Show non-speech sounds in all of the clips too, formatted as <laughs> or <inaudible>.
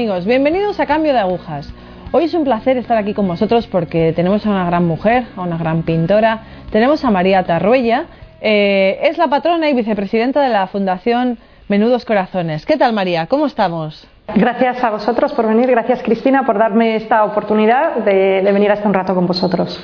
amigos? Bienvenidos a Cambio de Agujas. Hoy es un placer estar aquí con vosotros porque tenemos a una gran mujer, a una gran pintora. Tenemos a María Tarruella. Eh, es la patrona y vicepresidenta de la Fundación Menudos Corazones. ¿Qué tal María? ¿Cómo estamos? Gracias a vosotros por venir, gracias Cristina por darme esta oportunidad de, de venir hasta un rato con vosotros.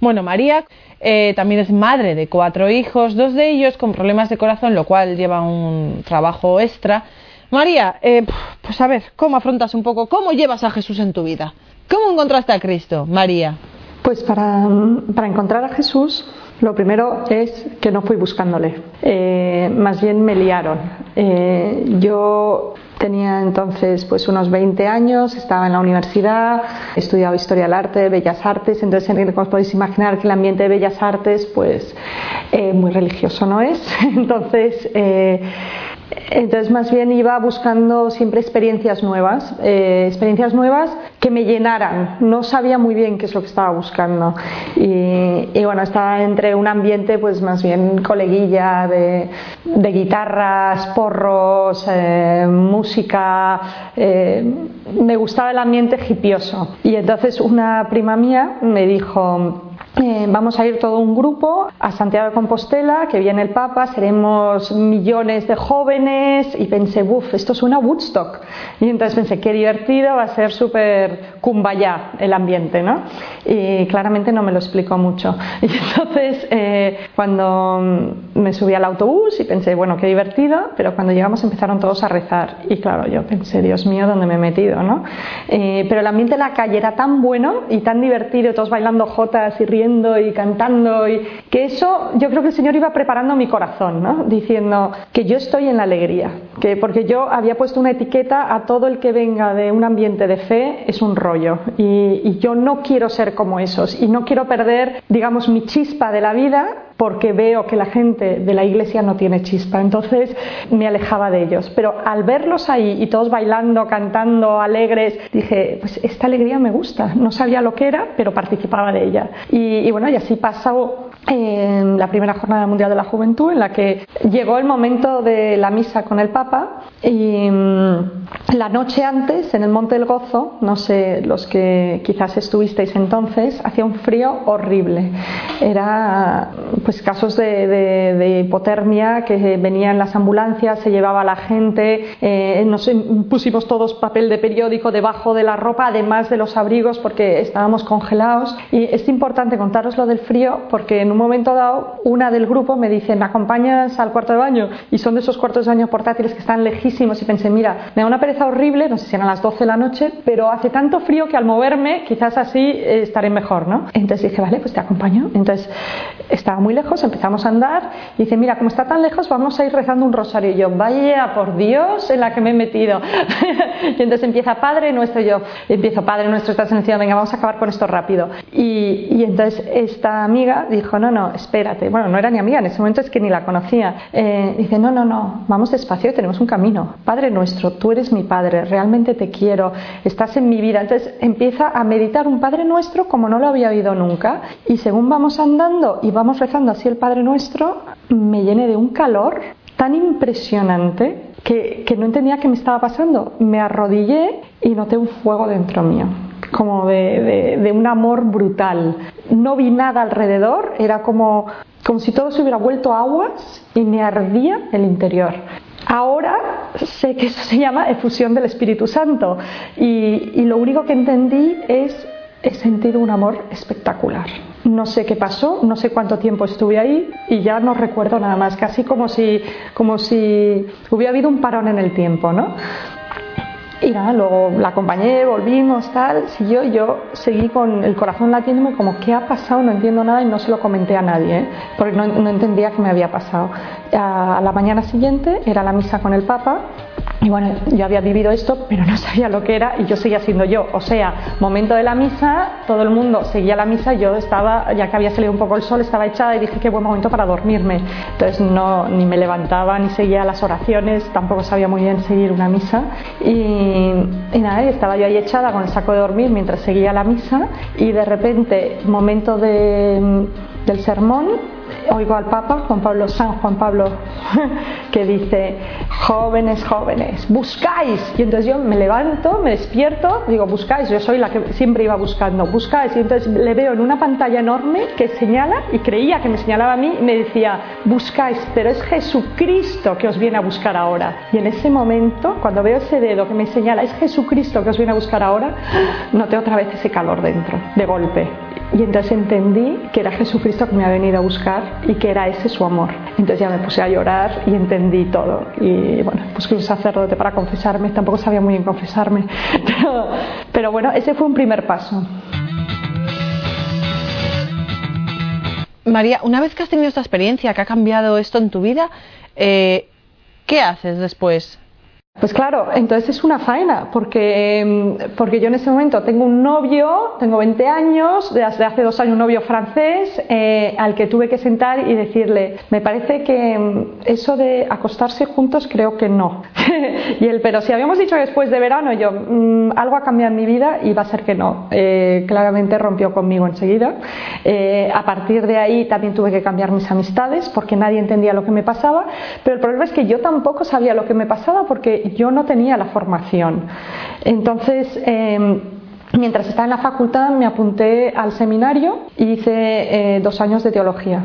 Bueno, María eh, también es madre de cuatro hijos, dos de ellos con problemas de corazón, lo cual lleva un trabajo extra. María, eh, pues a ver, ¿cómo afrontas un poco, cómo llevas a Jesús en tu vida? ¿Cómo encontraste a Cristo, María? Pues para, para encontrar a Jesús, lo primero es que no fui buscándole, eh, más bien me liaron. Eh, yo tenía entonces pues unos 20 años, estaba en la universidad, estudiaba historia del arte, bellas artes, entonces como podéis imaginar que el ambiente de bellas artes pues eh, muy religioso no es, <laughs> entonces entonces, más bien iba buscando siempre experiencias nuevas, eh, experiencias nuevas que me llenaran. No sabía muy bien qué es lo que estaba buscando. Y, y bueno, estaba entre un ambiente, pues más bien coleguilla de, de guitarras, porros, eh, música. Eh, me gustaba el ambiente hipioso. Y entonces una prima mía me dijo, eh, vamos a ir todo un grupo a Santiago de Compostela, que viene el Papa, seremos millones de jóvenes y pensé, uff, esto suena Woodstock. Y entonces pensé, qué divertido, va a ser súper kumbaya el ambiente, ¿no? Y claramente no me lo explicó mucho. <laughs> Y entonces, eh, cuando me subí al autobús y pensé, bueno, qué divertido, pero cuando llegamos empezaron todos a rezar. Y claro, yo pensé, Dios mío, ¿dónde me he metido, no? Eh, pero el ambiente de la calle era tan bueno y tan divertido, todos bailando jotas y riendo y cantando y que eso yo creo que el Señor iba preparando mi corazón, ¿no? diciendo que yo estoy en la alegría, que porque yo había puesto una etiqueta a todo el que venga de un ambiente de fe es un rollo y, y yo no quiero ser como esos y no quiero perder, digamos, mi chispa de la vida porque veo que la gente de la iglesia no tiene chispa. Entonces me alejaba de ellos. Pero al verlos ahí y todos bailando, cantando, alegres, dije, pues esta alegría me gusta. No sabía lo que era, pero participaba de ella. Y, y bueno, y así pasó en la primera jornada mundial de la juventud, en la que llegó el momento de la misa con el Papa y mm, la noche antes, en el Monte del Gozo, no sé, los que quizás estuvisteis entonces, hacía un frío horrible. Era pues casos de, de, de hipotermia que venían las ambulancias, se llevaba a la gente, eh, nos pusimos todos papel de periódico debajo de la ropa, además de los abrigos, porque estábamos congelados. Y es importante contaros lo del frío, porque en un momento dado, una del grupo me dice, ¿me acompañas al cuarto de baño? Y son de esos cuartos de baño portátiles que están lejísimos. Y pensé, mira, me da una pereza horrible, no sé si eran las 12 de la noche, pero hace tanto frío que al moverme, quizás así eh, estaré mejor, ¿no? Entonces dije, vale, pues te acompaño. Entonces estaba muy lejos, empezamos a andar y dice, mira, como está tan lejos, vamos a ir rezando un rosario. Y yo, vaya por Dios en la que me he metido. <laughs> y entonces empieza Padre Nuestro, y yo empiezo Padre Nuestro, estás en el cielo, venga, vamos a acabar con esto rápido. Y, y, entonces esta amiga dijo, no, no, espérate. Bueno, no era ni amiga, en ese momento es que ni la conocía. Eh, dice, no, no, no, vamos despacio, tenemos un camino. Padre Nuestro, tú eres mi Padre, realmente te quiero, estás en mi vida. Entonces empieza a meditar un Padre Nuestro como no lo había oído nunca. Y según vamos andando y vamos rezando así el Padre Nuestro, me llené de un calor tan impresionante que, que, no entendía qué me estaba pasando. Me arrodillé y noté un fuego dentro mío, como de, de, de, un amor brutal. No vi nada alrededor, era como, como si todo se hubiera vuelto aguas y me ardía el interior. Ahora sé que eso se llama efusión del Espíritu Santo y, y lo único que entendí es he sentido un amor espectacular. No sé qué pasó, no sé cuánto tiempo estuve ahí y ya no recuerdo nada más, casi como si, como si hubiera habido un parón en el tiempo, ¿no? Y nada, luego la acompañé, volvimos, tal, siguió yo seguí con el corazón latiéndome como, ¿qué ha pasado? No entiendo nada y no se lo comenté a nadie, ¿eh? porque no, no entendía qué me había pasado. A la mañana siguiente era la misa con el Papa y bueno, yo había vivido esto, pero no sabía lo que era y yo seguía siendo yo. O sea, momento de la misa, todo el mundo seguía la misa, yo estaba, ya que había salido un poco el sol, estaba echada y dije qué buen momento para dormirme. Entonces no, ni me levantaba, ni seguía las oraciones, tampoco sabía muy bien seguir una misa. Y, y nada, y estaba yo ahí echada con el saco de dormir mientras seguía la misa y de repente, momento de, del sermón, oigo al Papa, Juan Pablo, San Juan Pablo, <laughs> que dice, jóvenes, jóvenes, buscáis. Y entonces yo me levanto, me despierto, digo, buscáis, yo soy la que siempre iba buscando, buscáis. Y entonces le veo en una pantalla enorme que señala, y creía que me señalaba a mí, y me decía, buscáis, pero es Jesucristo que os viene a buscar ahora. Y en ese momento, cuando veo ese dedo que me señala, es Jesucristo que os viene a buscar ahora, <gasps> noté otra vez ese calor dentro, de golpe. Y entonces entendí que era Jesucristo que me ha venido a buscar y que era ese su amor. Entonces ya me puse a llorar y entendí todo. Y bueno, busqué un sacerdote para confesarme, tampoco sabía muy bien confesarme. <laughs> Pero, pero bueno, ese fue un primer paso. María, una vez que has tenido esta experiencia, que ha cambiado esto en tu vida, eh, ¿qué haces después? Pues claro, entonces es una faena, porque, porque yo en ese momento tengo un novio, tengo 20 años, desde hace dos años un novio francés, eh, al que tuve que sentar y decirle, me parece que eso de acostarse juntos creo que no. <laughs> y él, pero si habíamos dicho después de verano, yo, mm, algo ha cambiado en mi vida y va a ser que no. Eh, claramente rompió conmigo enseguida. Eh, a partir de ahí también tuve que cambiar mis amistades porque nadie entendía lo que me pasaba, pero el problema es que yo tampoco sabía lo que me pasaba porque yo no tenía la formación. Entonces, em, mientras estaba en la facultad me apunté al seminario y hice eh, dos años de teología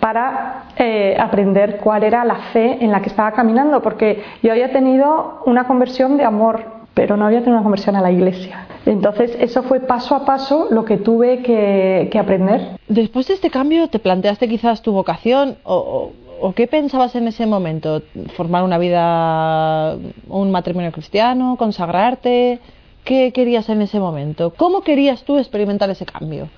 para eh, aprender cuál era la fe en la que estaba caminando, porque yo había tenido una conversión de amor pero no había tenido una conversión a la iglesia. Entonces, eso fue paso a paso lo que tuve que, aprender. Después de este cambio, ¿te planteaste quizás tu vocación o, ¿O qué pensabas en ese momento? ¿Formar una vida, un matrimonio cristiano, consagrarte? ¿Qué querías en ese momento? ¿Cómo querías tú experimentar ese cambio?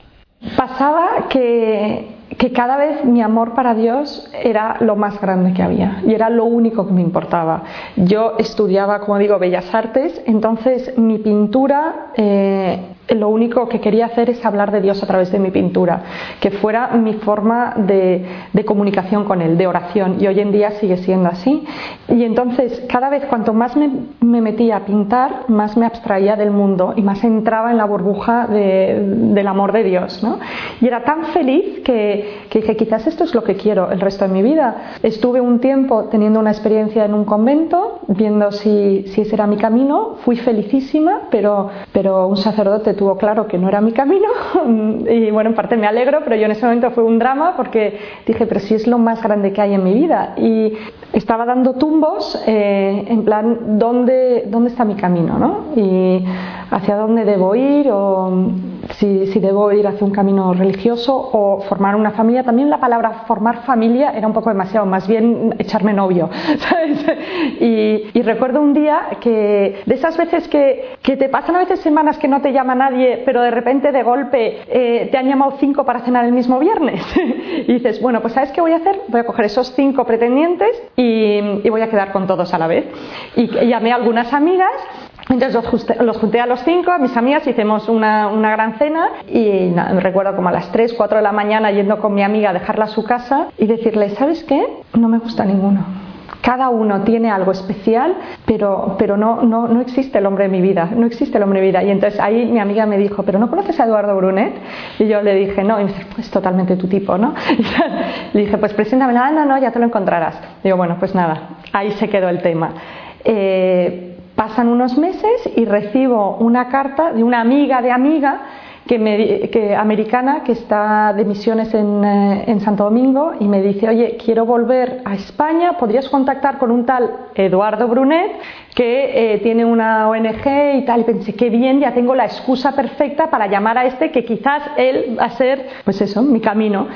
Pasaba que, que, cada vez mi amor para Dios era lo más grande que había y era lo único que me importaba. Yo estudiaba, como digo, bellas artes, entonces mi pintura eh, lo único que quería hacer es hablar de Dios a través de mi pintura, que fuera mi forma de, comunicación con Él, de oración, y hoy en día sigue siendo así. Y entonces, cada vez cuanto más me, metía a pintar, más me abstraía del mundo y más entraba en la burbuja del amor de Dios. ¿no? Y era tan feliz que, que dije, quizás esto es lo que quiero el resto de mi vida. Estuve un tiempo teniendo una experiencia en un convento, viendo si, si ese era mi camino, fui felicísima, pero, pero un sacerdote tuvo claro que no era mi camino <laughs> y bueno, en parte me alegro, pero yo en ese momento fue un drama porque dije, pero si es lo más grande que hay en mi vida y estaba dando tumbos eh, en plan, ¿dónde, ¿dónde está mi camino? ¿no? Y hacia dónde debo ir o si, si, debo ir hacia un camino religioso o formar una familia. También la palabra formar familia era un poco demasiado, más bien echarme novio. <laughs> y, recuerdo un día que de esas veces que, que, te pasan a veces semanas que no te llama nadie, pero de repente de golpe eh, te han llamado cinco para cenar el mismo viernes. <laughs> y dices, bueno, pues ¿sabes qué voy a hacer? Voy a coger esos cinco pretendientes y, y voy a quedar con todos a la vez. Y llamé a algunas amigas entonces los, junté a los cinco, a mis amigas, hicimos una, una gran cena y me recuerdo como a las 3, 4 de la mañana yendo con mi amiga a dejarla a su casa y decirle, ¿sabes qué? No me gusta ninguno. Cada uno tiene algo especial, pero, pero no, no, no existe el hombre de mi vida, no existe el hombre de mi vida. Y entonces ahí mi amiga me dijo, ¿pero no conoces a Eduardo Brunet? Y yo le dije, no, y me dice, pues totalmente tu tipo, ¿no? <laughs> Le dije, pues preséntame, no, no, no, ya te lo encontrarás. digo, bueno, pues nada, ahí se quedó el tema. Eh, Pasan unos meses y recibo una carta de una amiga de amiga que americana que está de misiones eh, en, Santo Domingo y me dice, oye, quiero volver a España, ¿podrías contactar con un tal Eduardo Brunet que eh, tiene una ONG y tal? Y pensé, qué bien, ya tengo la excusa perfecta para llamar a este que quizás él va a ser, pues eso, mi camino.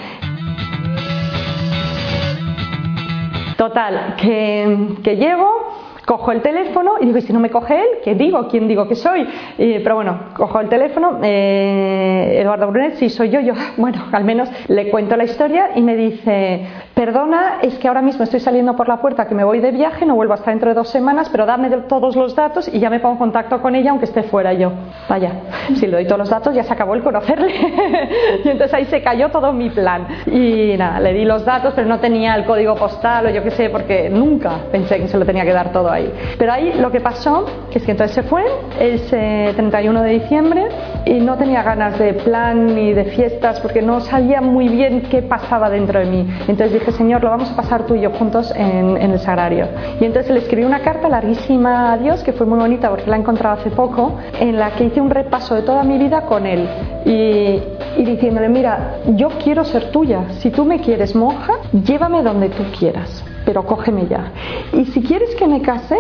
Total, que, que llego Cojo el teléfono y digo, ¿y si no me coge él? ¿Qué digo? ¿Quién digo que soy? pero bueno, cojo el teléfono, eh, Eduardo Brunet, sí, soy yo, yo, <laughs> bueno, al menos le cuento la historia y me dice, perdona, es que ahora mismo estoy saliendo por la puerta, que me voy de viaje, no vuelvo hasta dentro de dos semanas, pero dame todos los datos y ya me pongo en contacto con ella aunque esté fuera yo. Vaya, si le doy todos los datos ya se acabó el conocerle. <laughs> y entonces ahí se cayó todo mi plan. Y nada, le di los datos, pero no tenía el código postal o yo qué sé, porque nunca pensé que se lo tenía que dar todo ahí. Pero ahí lo que pasó es que entonces se fue, ese 31 de diciembre, y no tenía ganas de plan ni de fiestas porque no sabía muy bien qué pasaba dentro de mí. Entonces dije, Señor, lo vamos a pasar tú y yo juntos en, el sagrario. Y entonces le escribí una carta larguísima a Dios, que fue muy bonita porque la he encontrado hace poco, en la que hice un repaso de toda mi vida con Él. Y, y diciéndole, mira, yo quiero ser tuya. Si tú me quieres monja, llévame donde tú quieras, pero cógeme ya. Y si quieres que me case,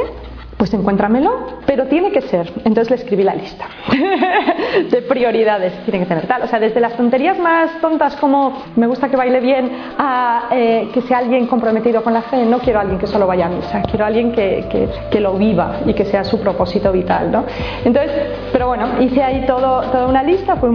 pues encuéntramelo, pero tiene que ser. Entonces le escribí la lista <laughs> de prioridades. Tiene que tener tal. O sea, desde las tonterías más tontas como me gusta que baile bien a eh, que sea alguien comprometido con la fe. No quiero a alguien que solo vaya a misa, quiero a alguien que, que, lo viva y que sea su propósito vital. ¿no? Entonces, pero bueno, hice ahí todo, toda una lista. Fue,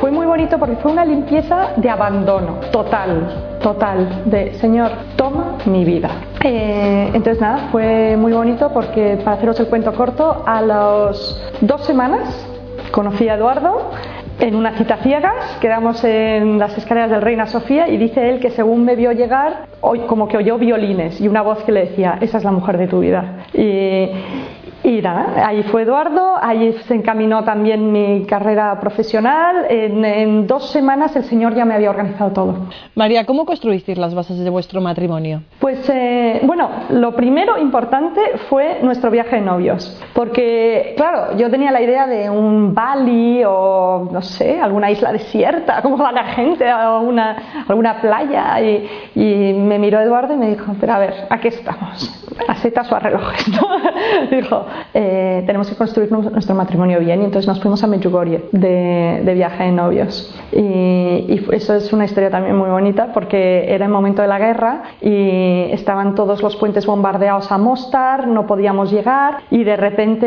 fue muy bonito porque fue una limpieza de abandono total, total, de Señor, toma mi vida. Eh, entonces nada, fue muy bonito porque para haceros el cuento corto, a las dos semanas conocí a Eduardo en una cita ciegas, quedamos en las escaleras del Reina Sofía y dice él que según me vio llegar, como que oyó violines y una voz que le decía, esa es la mujer de tu vida. Y nada, ahí fue Eduardo, ahí se encaminó también mi carrera profesional. En, dos semanas el Señor ya me había organizado todo. María, ¿cómo construisteis las bases de vuestro matrimonio? Pues eh, bueno, lo primero importante fue nuestro viaje de novios. Porque, claro, yo tenía la idea de un Bali o, no sé, alguna isla desierta, como va la gente, a alguna playa. Y, y, me miró Eduardo y me dijo, pero a ver, ¿a qué estamos? A setas o a relojes, ¿no? dijo, eh, tenemos que construir nuestro matrimonio bien y entonces nos fuimos a Medjugorje de, viaje de novios. Y, eso es una historia también muy bonita porque era el momento de la guerra y estaban todos los puentes bombardeados a Mostar, no podíamos llegar y de repente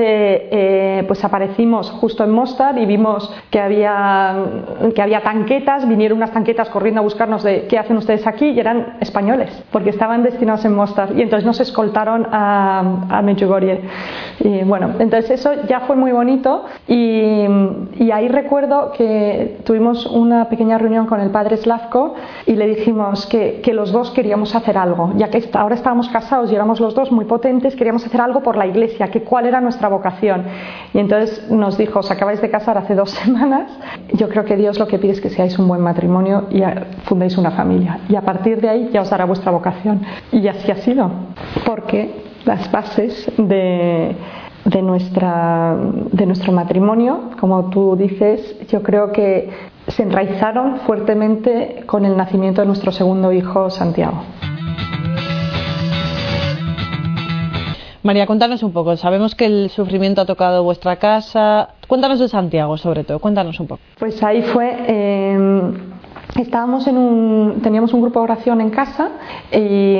eh, pues aparecimos justo en Mostar y vimos que había, que había tanquetas, vinieron unas tanquetas corriendo a buscarnos de qué hacen ustedes aquí y eran españoles porque estaban destinados en Mostar y entonces nos escoltaron a, a Medjugorje. Y bueno, entonces eso ya fue muy bonito y, ahí recuerdo que tuvimos una pequeña reunión con el padre Slavko y le dijimos que, los dos queríamos hacer algo, ya que ahora estábamos casados y éramos los dos muy potentes, queríamos hacer algo por la iglesia, que cuál era nuestra vocación. Y entonces nos dijo, os acabáis de casar hace dos <laughs> semanas, yo creo que Dios lo que pide es que seáis un buen matrimonio y fundéis una familia. Y a partir de ahí ya os dará vuestra vocación. Y así ha sido, porque las bases de, de, nuestra, de nuestro matrimonio, como tú dices, yo creo que se enraizaron fuertemente con el nacimiento de nuestro segundo hijo, Santiago. María, cuéntanos un poco. Sabemos que el sufrimiento ha tocado vuestra casa. Cuéntanos de Santiago, sobre todo. Cuéntanos un poco. Pues ahí fue. Eh, estábamos en un, teníamos un grupo de oración en casa y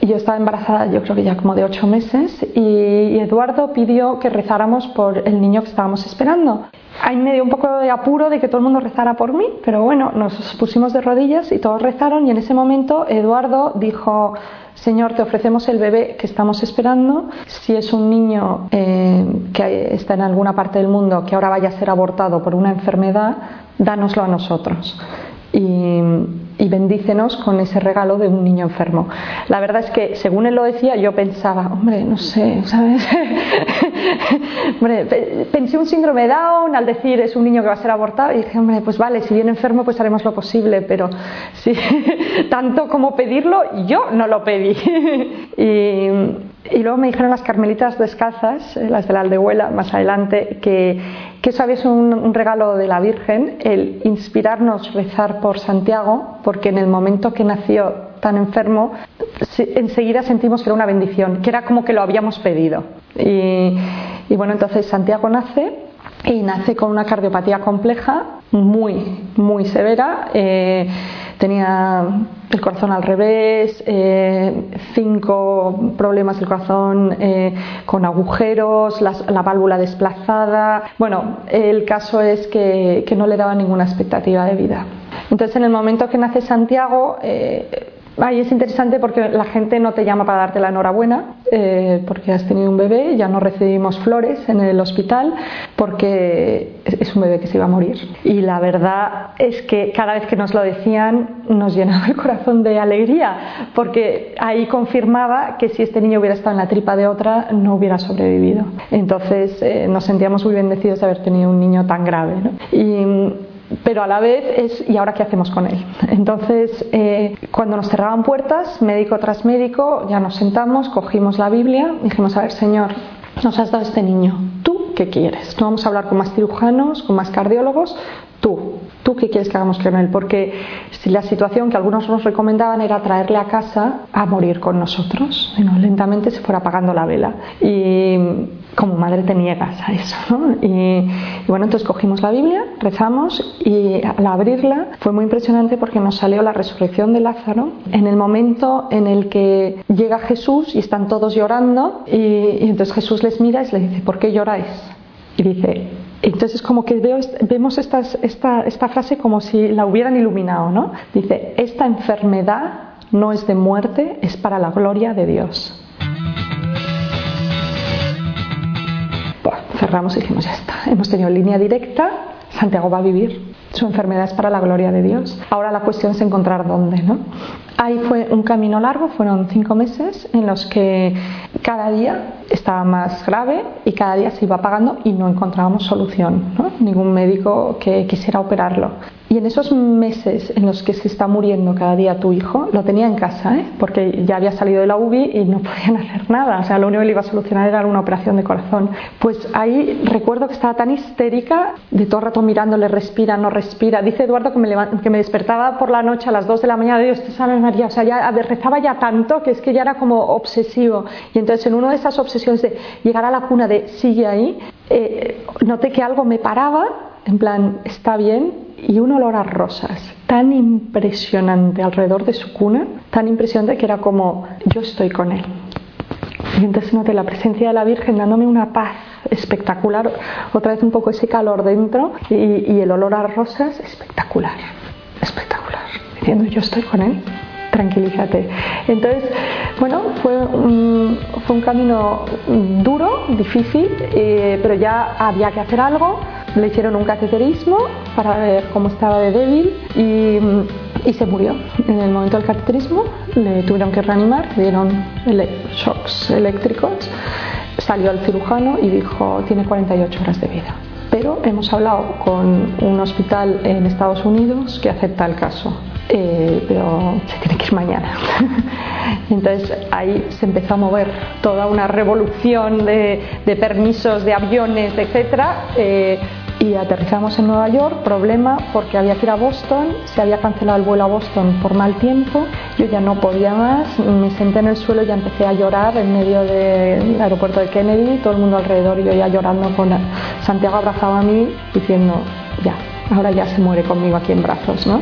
yo estaba embarazada, yo creo que ya como de ocho meses, y, Eduardo pidió que rezáramos por el niño que estábamos esperando. Ahí me dio un poco de apuro de que todo el mundo rezara por mí, pero bueno, nos pusimos de rodillas y todos rezaron y en ese momento Eduardo dijo, Señor, te ofrecemos el bebé que estamos esperando. Si es un niño eh, que está en alguna parte del mundo que ahora vaya a ser abortado por una enfermedad, dánoslo a nosotros. Y, y bendícenos con ese regalo de un niño enfermo. La verdad es que, según él lo decía, yo pensaba, hombre, no sé, ¿sabes? <laughs> hombre, pensé un síndrome Down al decir es un niño que va a ser abortado y dije, hombre, pues vale, si viene enfermo, pues haremos lo posible, pero sí, <laughs> tanto como pedirlo, yo no lo pedí. <laughs> y, y luego me dijeron las carmelitas descalzas, eh, las de la aldehuela, más adelante, que, que eso había un, un, regalo de la Virgen, el inspirarnos rezar por Santiago, porque en el momento que nació tan enfermo, enseguida sentimos que era una bendición, que era como que lo habíamos pedido. Y, y bueno, entonces Santiago nace y nace con una cardiopatía compleja, muy, muy severa. Eh, tenía el corazón al revés, eh, cinco problemas del corazón eh, con agujeros, la válvula desplazada. Bueno, el caso es que, no le daba ninguna expectativa de vida. Entonces, en el momento que nace Santiago, Ahí es interesante porque la gente no te llama para darte la enhorabuena eh, porque has tenido un bebé, ya no recibimos flores en el hospital porque es un bebé que se iba a morir. Y la verdad es que cada vez que nos lo decían nos llenaba el corazón de alegría porque ahí confirmaba que si este niño hubiera estado en la tripa de otra no hubiera sobrevivido. Entonces eh, nos sentíamos muy bendecidos de haber tenido un niño tan grave. ¿no? Y, pero a la vez es ¿y ahora qué hacemos con él? <laughs> Entonces, eh, cuando nos cerraban puertas, médico tras médico, ya nos sentamos, cogimos la Biblia, dijimos, a ver, Señor, nos has dado este niño, ¿tú qué quieres? No vamos a hablar con más cirujanos, con más cardiólogos, tú, ¿tú qué quieres que hagamos él? Porque si la situación que algunos nos recomendaban era traerle a casa a morir con nosotros, y lentamente se fuera apagando la vela. Y como madre te niegas a eso. ¿no? Y, bueno, entonces cogimos la Biblia, rezamos y al abrirla fue muy impresionante porque nos salió la resurrección de Lázaro en el momento en el que llega Jesús y están todos llorando y, y entonces Jesús les mira y les dice, ¿por qué lloráis? Y dice, entonces como que veo, vemos esta, esta frase como si la hubieran iluminado, ¿no? Dice, esta enfermedad no es de muerte, es para la gloria de Dios. cerramos y dijimos, ya está, hemos tenido línea directa, Santiago va a vivir, su enfermedad es para la gloria de Dios. Ahora la cuestión es encontrar dónde, ¿no? Ahí fue un camino largo, fueron cinco meses en los que cada día estaba más grave y cada día se iba apagando y no encontrábamos solución, ¿no? ningún médico que quisiera operarlo. Y en esos meses en los que se está muriendo cada día tu hijo, lo tenía en casa, ¿eh? porque ya había salido de la UBI y no <laughs> podían hacer nada. O sea, lo único que le iba a solucionar era una operación de corazón. Pues ahí recuerdo que estaba tan histérica, de todo el rato mirándole, respira, no respira. Dice Eduardo que me, que me despertaba por la noche a las 2 de la mañana, Dios te salve María. O sea, ya rezaba ya tanto que es que ya era como obsesivo. Y entonces en una de esas obsesiones de llegar a la cuna de sigue ahí, eh, noté que algo me paraba, en plan, está bien, y un olor a rosas tan impresionante alrededor de su cuna, tan impresionante que era como yo estoy con él. Y entonces noté la presencia de la Virgen dándome una paz espectacular, otra vez un poco ese calor dentro y, el olor a rosas espectacular, espectacular, diciendo yo estoy con él tranquilízate. Entonces, bueno, fue fue un camino duro, difícil, eh, pero ya había que hacer algo. Le hicieron un cateterismo para ver cómo estaba de débil y, se murió. En el momento del cateterismo le tuvieron que reanimar, dieron shocks eléctricos, salió al cirujano y dijo, tiene 48 horas de vida pero hemos hablado con un hospital en Estados Unidos que acepta el caso. Eh, pero se tiene que ir mañana. <laughs> Entonces ahí se empezó a mover toda una revolución de, permisos de aviones, etcétera. Eh, y aterrizamos en Nueva York, problema porque había que ir a Boston, se había cancelado el vuelo a Boston por mal tiempo, yo ya no podía más, me senté en el suelo y ya empecé a llorar en medio del aeropuerto de Kennedy, todo el mundo alrededor y yo ya llorando con Santiago abrazado a mí diciendo, ya, ahora ya se muere conmigo aquí en brazos, ¿no?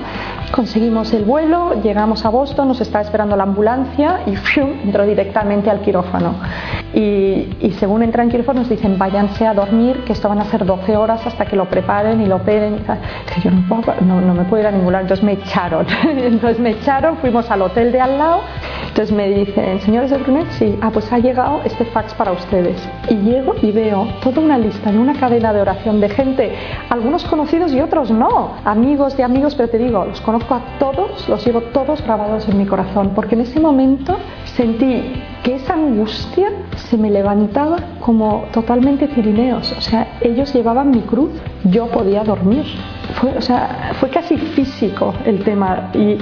Conseguimos el vuelo, llegamos a Boston, nos estaba esperando la ambulancia y entró directamente al quirófano. Y, según entra en quirófano nos dicen váyanse a dormir, que esto van a ser 12 horas hasta que lo preparen y lo operen. Que yo no, no, me puedo ir a ningún lado, entonces me echaron. <laughs> entonces me echaron, fuimos al hotel de al lado, entonces me dicen, señores de Brunet, sí, ah, pues ha llegado este fax para ustedes. Y llego y veo toda una lista en una cadena de oración de gente, algunos conocidos y otros no, amigos de amigos, pero te digo, los conozco a todos, los llevo todos grabados en mi corazón, porque en ese momento sentí que esa angustia se me levantaba como totalmente cirineos. O sea, ellos llevaban mi cruz, yo podía dormir. Fue, o sea, fue casi físico el tema y,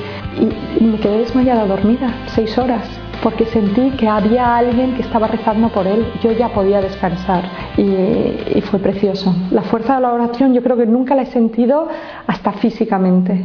me quedé desmayada dormida seis horas porque sentí que había alguien que estaba rezando por él, yo ya podía descansar y, y, fue precioso. La fuerza de la oración yo creo que nunca la he sentido hasta físicamente.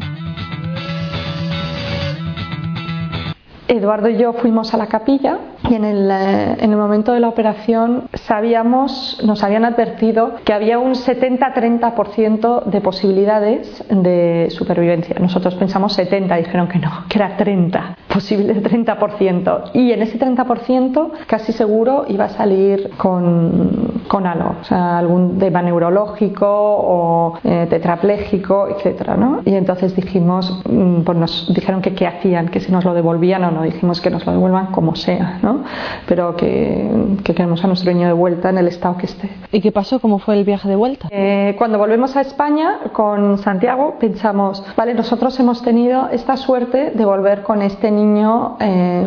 Eduardo y yo fuimos a la capilla y en el, eh, en el, momento de la operación sabíamos, nos habían advertido que había un 70-30% de posibilidades de supervivencia. Nosotros pensamos 70, dijeron que no, que era 30, posible 30%. Y en ese 30% casi seguro iba a salir con, con algo, o sea, algún tema neurológico o eh, tetrapléjico, etcétera, ¿no? Y entonces dijimos, mm, pues nos dijeron que qué hacían, que si nos lo devolvían o no, dijimos que nos lo devuelvan como sea, ¿no? Pero que, que queremos a nuestro niño de vuelta en el estado que esté. ¿Y qué pasó? ¿Cómo fue el viaje de vuelta? Eh, cuando volvemos a España con Santiago pensamos, vale, nosotros hemos tenido esta suerte de volver con este niño eh,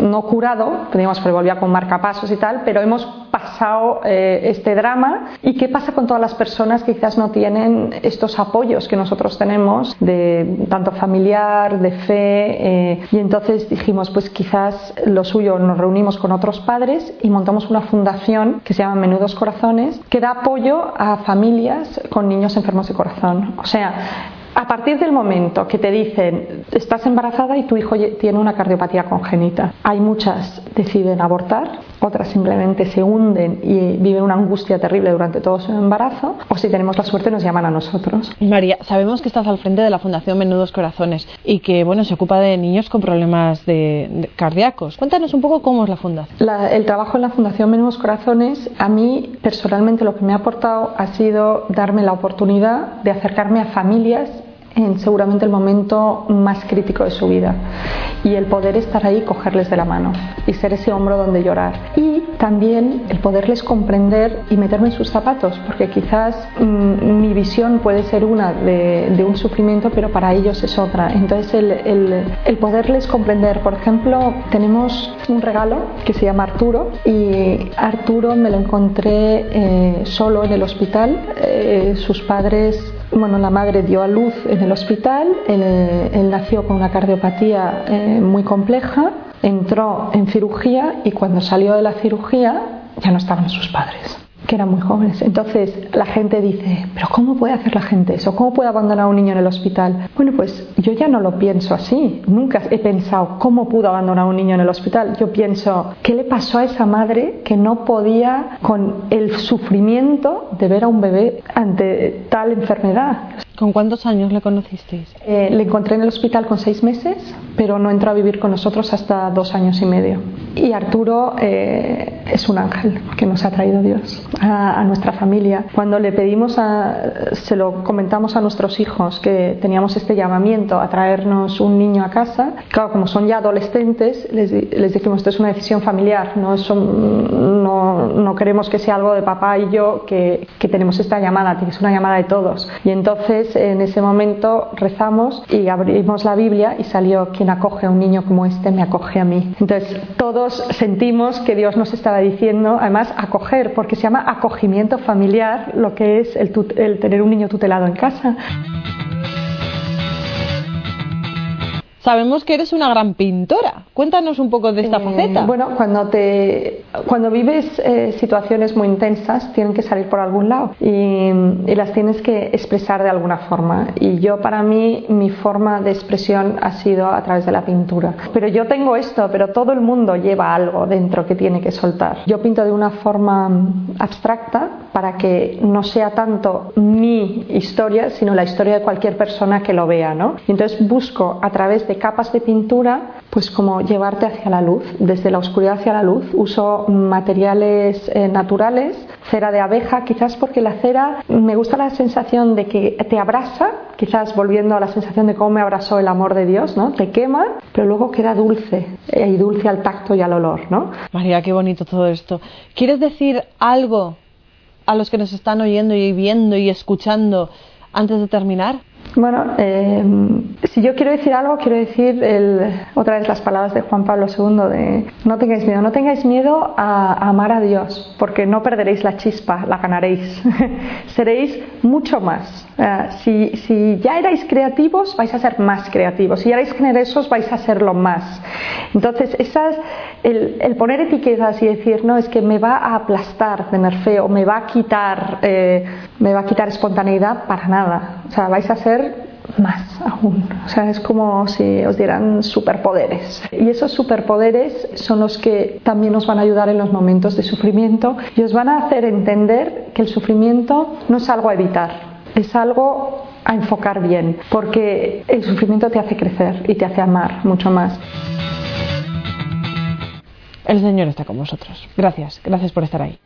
no curado, teníamos que volvía con marcapasos y tal, pero hemos pasado eh, este drama y qué pasa con todas las personas que quizás no tienen estos apoyos que nosotros tenemos de tanto familiar, de fe y entonces dijimos pues quizás lo suyo nos reunimos con otros padres y montamos una fundación que se llama Menudos Corazones que da apoyo a familias con niños enfermos de corazón. O sea, a partir del momento que te dicen estás embarazada y tu hijo tiene una cardiopatía congénita, hay muchas deciden abortar, otras simplemente se hunden y viven una angustia terrible durante todo su embarazo, o si tenemos la suerte nos llaman a nosotros. María, sabemos que estás al frente de la Fundación Menudos Corazones y que bueno se ocupa de niños con problemas de, cardíacos. Cuéntanos un poco cómo es la fundación. el trabajo en la Fundación Menudos Corazones a mí personalmente lo que me ha aportado ha sido darme la oportunidad de acercarme a familias en seguramente el momento más crítico de su vida. Y el poder estar ahí, cogerles de la mano y ser ese hombro donde llorar. Y también el poderles comprender y meterme en sus zapatos porque quizás mm, mi visión puede ser una de, un sufrimiento pero para ellos es otra. Entonces el, el, poderles comprender por ejemplo tenemos un regalo que se llama Arturo y Arturo me lo encontré eh, solo en el hospital. Eh, sus padres bueno, la madre dio a luz en el hospital, él, nació con una cardiopatía eh, muy compleja, entró en cirugía y cuando salió de la cirugía ya no estaban sus padres que eran muy jóvenes. Entonces la gente dice, pero ¿cómo puede hacer la gente eso? ¿Cómo puede abandonar a un niño en el hospital? Bueno, pues yo ya no lo pienso así. Nunca he pensado cómo pudo abandonar a un niño en el hospital. Yo pienso, ¿qué le pasó a esa madre que no podía con el sufrimiento de ver a un bebé ante tal enfermedad? ¿Con cuántos años le conocisteis? Eh, le encontré en el hospital con seis meses, pero no entró a vivir con nosotros hasta dos años y medio. Y Arturo eh, es un ángel que nos ha traído Dios a, nuestra familia. Cuando le pedimos, a, se lo comentamos a nuestros hijos que teníamos este llamamiento a traernos un niño a casa, claro, como son ya adolescentes, les, les dijimos esto es una decisión familiar, no, no, no, queremos que sea algo de papá y yo que, que tenemos esta llamada, que es una llamada de todos. Y entonces en ese momento rezamos y abrimos la Biblia y salió quien acoge a un niño como este me acoge a mí. Entonces todos sentimos que Dios nos estaba diciendo, además, acoger, porque se llama acogimiento familiar, lo que es el, tener un niño tutelado en casa. Sabemos que eres una gran pintora. Cuéntanos un poco de esta eh, faceta. Bueno, cuando, te, cuando vives eh, situaciones muy intensas, tienen que salir por algún lado y, y, las tienes que expresar de alguna forma. Y yo, para mí, mi forma de expresión ha sido a través de la pintura. Pero yo tengo esto, pero todo el mundo lleva algo dentro que tiene que soltar. Yo pinto de una forma abstracta para que no sea tanto mi historia, sino la historia de cualquier persona que lo vea. ¿no? Y entonces busco a través de capas de pintura, pues como llevarte hacia la luz, desde la oscuridad hacia la luz. Uso materiales eh, naturales, cera de abeja, quizás porque la cera me gusta la sensación de que te abrasa, quizás volviendo a la sensación de cómo me abrazó el amor de Dios, ¿no? Te quema, pero luego queda dulce, eh, y dulce al tacto y al olor, ¿no? María, qué bonito todo esto. ¿Quieres decir algo a los que nos están oyendo y viendo y escuchando antes de terminar? Bueno, eh, si yo quiero decir algo, quiero decir otra vez las palabras de Juan Pablo II de no tengáis miedo, no tengáis miedo a, amar a Dios, porque no perderéis la chispa, la ganaréis, <laughs> seréis mucho más. si, si, ya erais creativos, vais a ser más creativos, si erais generosos, vais a serlo más. Entonces, esas, el, el, poner etiquetas y decir, no, es que me va a aplastar tener fe o me va a quitar, eh, me va a quitar espontaneidad, para nada. O sea, vais a ser más aún. O sea, es como si os dieran superpoderes. Y esos superpoderes son los que también nos van a ayudar en los momentos de sufrimiento y os van a hacer entender que el sufrimiento no es algo a evitar, es algo a enfocar bien, porque el sufrimiento te hace crecer y te hace amar mucho más. El Señor está con vosotros. Gracias, gracias por estar ahí.